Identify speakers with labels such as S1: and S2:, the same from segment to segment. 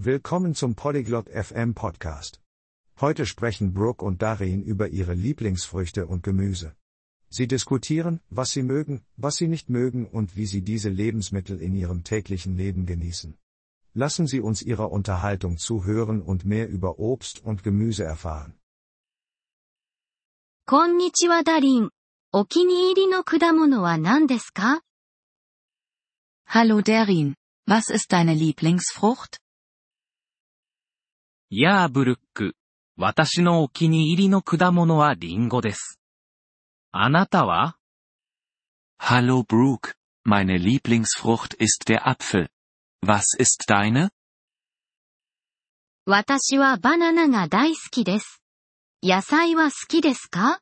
S1: Willkommen zum Polyglot FM Podcast. Heute sprechen Brooke und Darin über ihre Lieblingsfrüchte und Gemüse. Sie diskutieren, was sie mögen, was sie nicht mögen und wie sie diese Lebensmittel in ihrem täglichen Leben genießen. Lassen Sie uns Ihrer Unterhaltung zuhören und mehr über Obst und Gemüse erfahren.
S2: こんにちはダリン。お気に入りの果物は何ですか
S3: Hallo Derin, was ist deine Lieblingsfrucht?
S4: やあブルック。私のお気に入りの果物はリンゴです。あなたは
S5: Hallo Brooke, meine Lieblingsfrucht ist der Apfel. Was ist deine?
S2: 私はバナナが大好きです。野菜は好きですか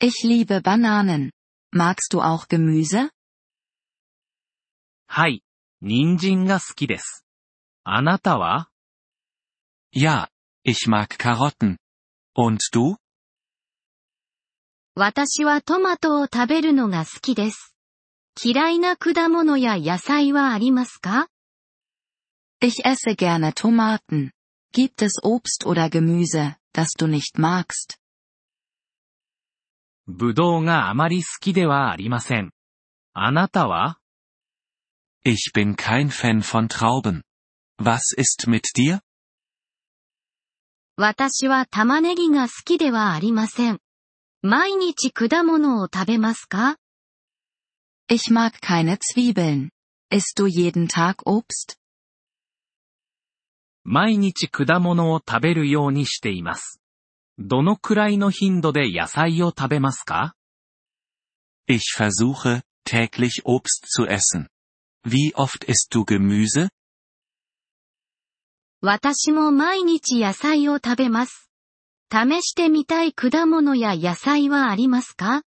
S3: Ich liebe Bananen. Magst du auch Gemüse?
S4: はい。人参が好きです。あなたは
S5: Ja, ich mag Karotten. Und du?
S2: 私はトマトを食べるのが好きです。嫌いな果物や野菜はありますか
S3: Ich esse gerne Tomaten. Gibt es Obst oder Gemüse, das du nicht magst?
S4: ぶどうがあまり好きではありません。あなたは
S5: Ich bin kein Fan von Trauben. Was ist mit dir?
S2: 私は玉ねぎが好きではありません。毎日果物を食べますか
S3: Ich mag keine Zwiebeln. Isst du jeden Tag Obst?
S4: 毎日果物を食べるようにしています。どのくらいの頻度で野菜を食べますか
S5: Ich versuche, täglich Obst zu essen. Wie oft isst du Gemüse?
S2: 私も毎日野菜を食べます。試してみたい果物や野菜はありますか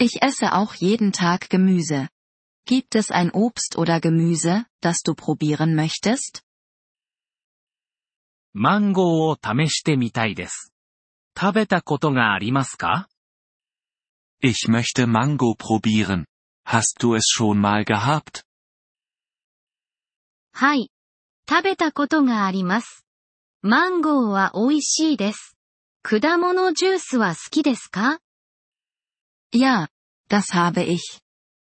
S3: Ich esse auch jeden Tag Gemüse. Gibt es ein Obst oder Gemüse, das du probieren möchtest?
S4: マンゴーを試してみたいです。食べたことがありますか
S5: Ich möchte Mango probieren. Hast du es schon mal gehabt?
S2: はい。食べたことがあります。マンゴーは美味しいです。果物ジュースは好きですか
S3: Ja, das habe ich.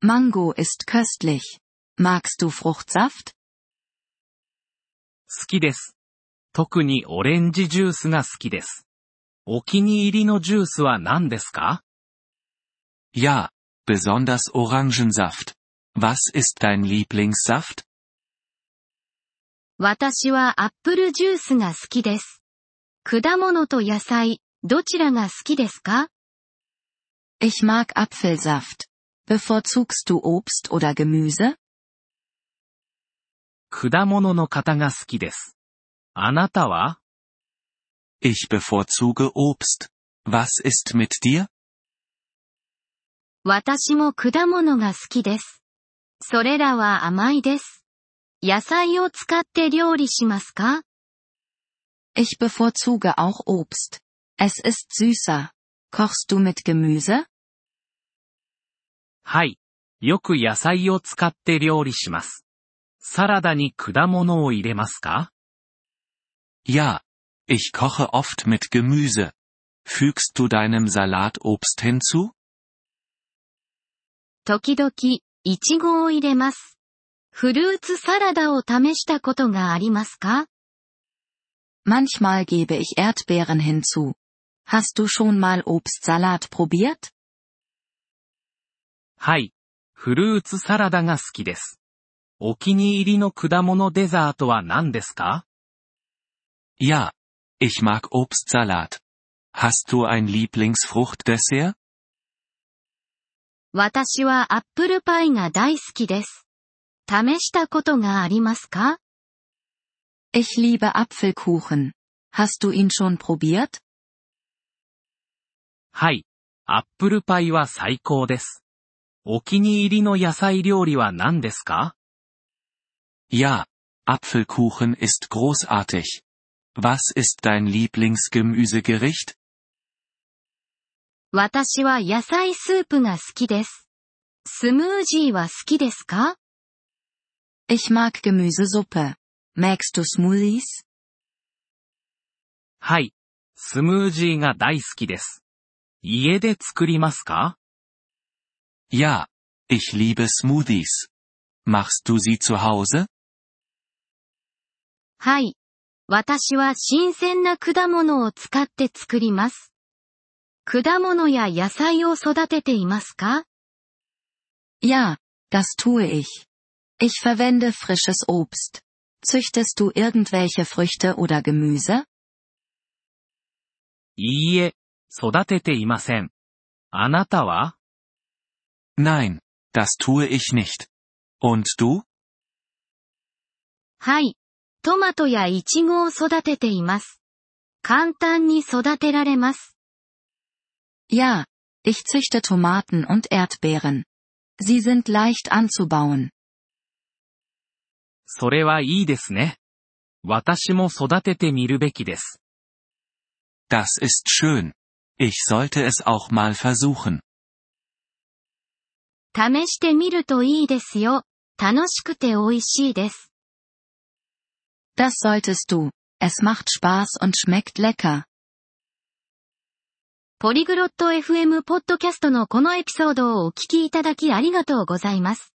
S3: Mango ist köstlich. Magst du Fruchtsaft?
S4: 好きです。特にオレンジジュースが好きです。お気に入りのジュースは何ですか
S5: Ja, besonders Orangensaft. Was ist dein Lieblingssaft?
S2: 私はアップルジュースが好きです。果物と野菜、どちらが好きですか
S3: Ich mag Apfelsaft. Bevorzugst du Obst oder Gemüse?
S4: 果物の方が好きです。あなたは
S5: Ich bevorzuge Obst. Was ist mit dir?
S2: 私も果物が好きです。それらは甘いです。野菜を使って料理しますか
S3: Ich bevorzuge auch Obst. Es ist süßer. Kochst du mit Gemüse?
S4: はい。よく野菜を使って料理します。サラダに果物を入れますか
S5: Ja, ich koche oft mit Gemüse. Fügst du deinem Salat Obst hinzu?
S2: 時々、いちごを入れます。フルーツサラダを試したことがありますか
S3: Manchmal gebe ich Erdbeeren hinzu. Hast du schon mal Obstsalat probiert?
S4: はい。フルーツサラダが好きです。お気に入りの果物デザートは何ですか
S5: Ja, ich mag Obstsalat. Hast du ein Lieblingsfruchtdessert?
S2: 私はアップルパイが大好きです。試したことがありますか
S3: Ich liebe Apfelkuchen. Hast du ihn schon probiert?
S4: はい。アップルパイは最高です。お気に入りの野菜料理は何ですか
S5: Ja, Apfelkuchen ist großartig. Was ist dein Lieblingsgemüsegericht?
S2: 私は野菜スープが好きです。スムージーは好きですか
S3: Ich mag Gemüsesuppe. Magst du Smoothies?
S4: はい。スムージーが大好きです。家で作りますか
S5: Ja, ich liebe Smoothies. Machst du sie zu Hause?
S2: はい。私は新鮮な果物を使って作ります。果物や野菜を育てていますか
S3: Ja, das tue ich. Ich verwende frisches Obst. Züchtest du irgendwelche Früchte oder Gemüse?
S4: いいえ、育てていません。あなたは
S5: Nein, das tue ich nicht. Und du?
S2: はい。トマトやイチゴを育てています。簡単に育てられます。
S3: Ja, ich züchte Tomaten und Erdbeeren. Sie sind leicht anzubauen.
S4: それはいいですね。私も育ててみるべきです。
S5: Das ist schön. Ich sollte es auch mal versuchen.
S2: 試してみるといいですよ。楽しくて美味しいです。
S3: Das solltest du. Es macht Spaß und schmeckt lecker.
S2: ポリグロット FM ポッドキャストのこのエピソードをお聞きいただきありがとうございます。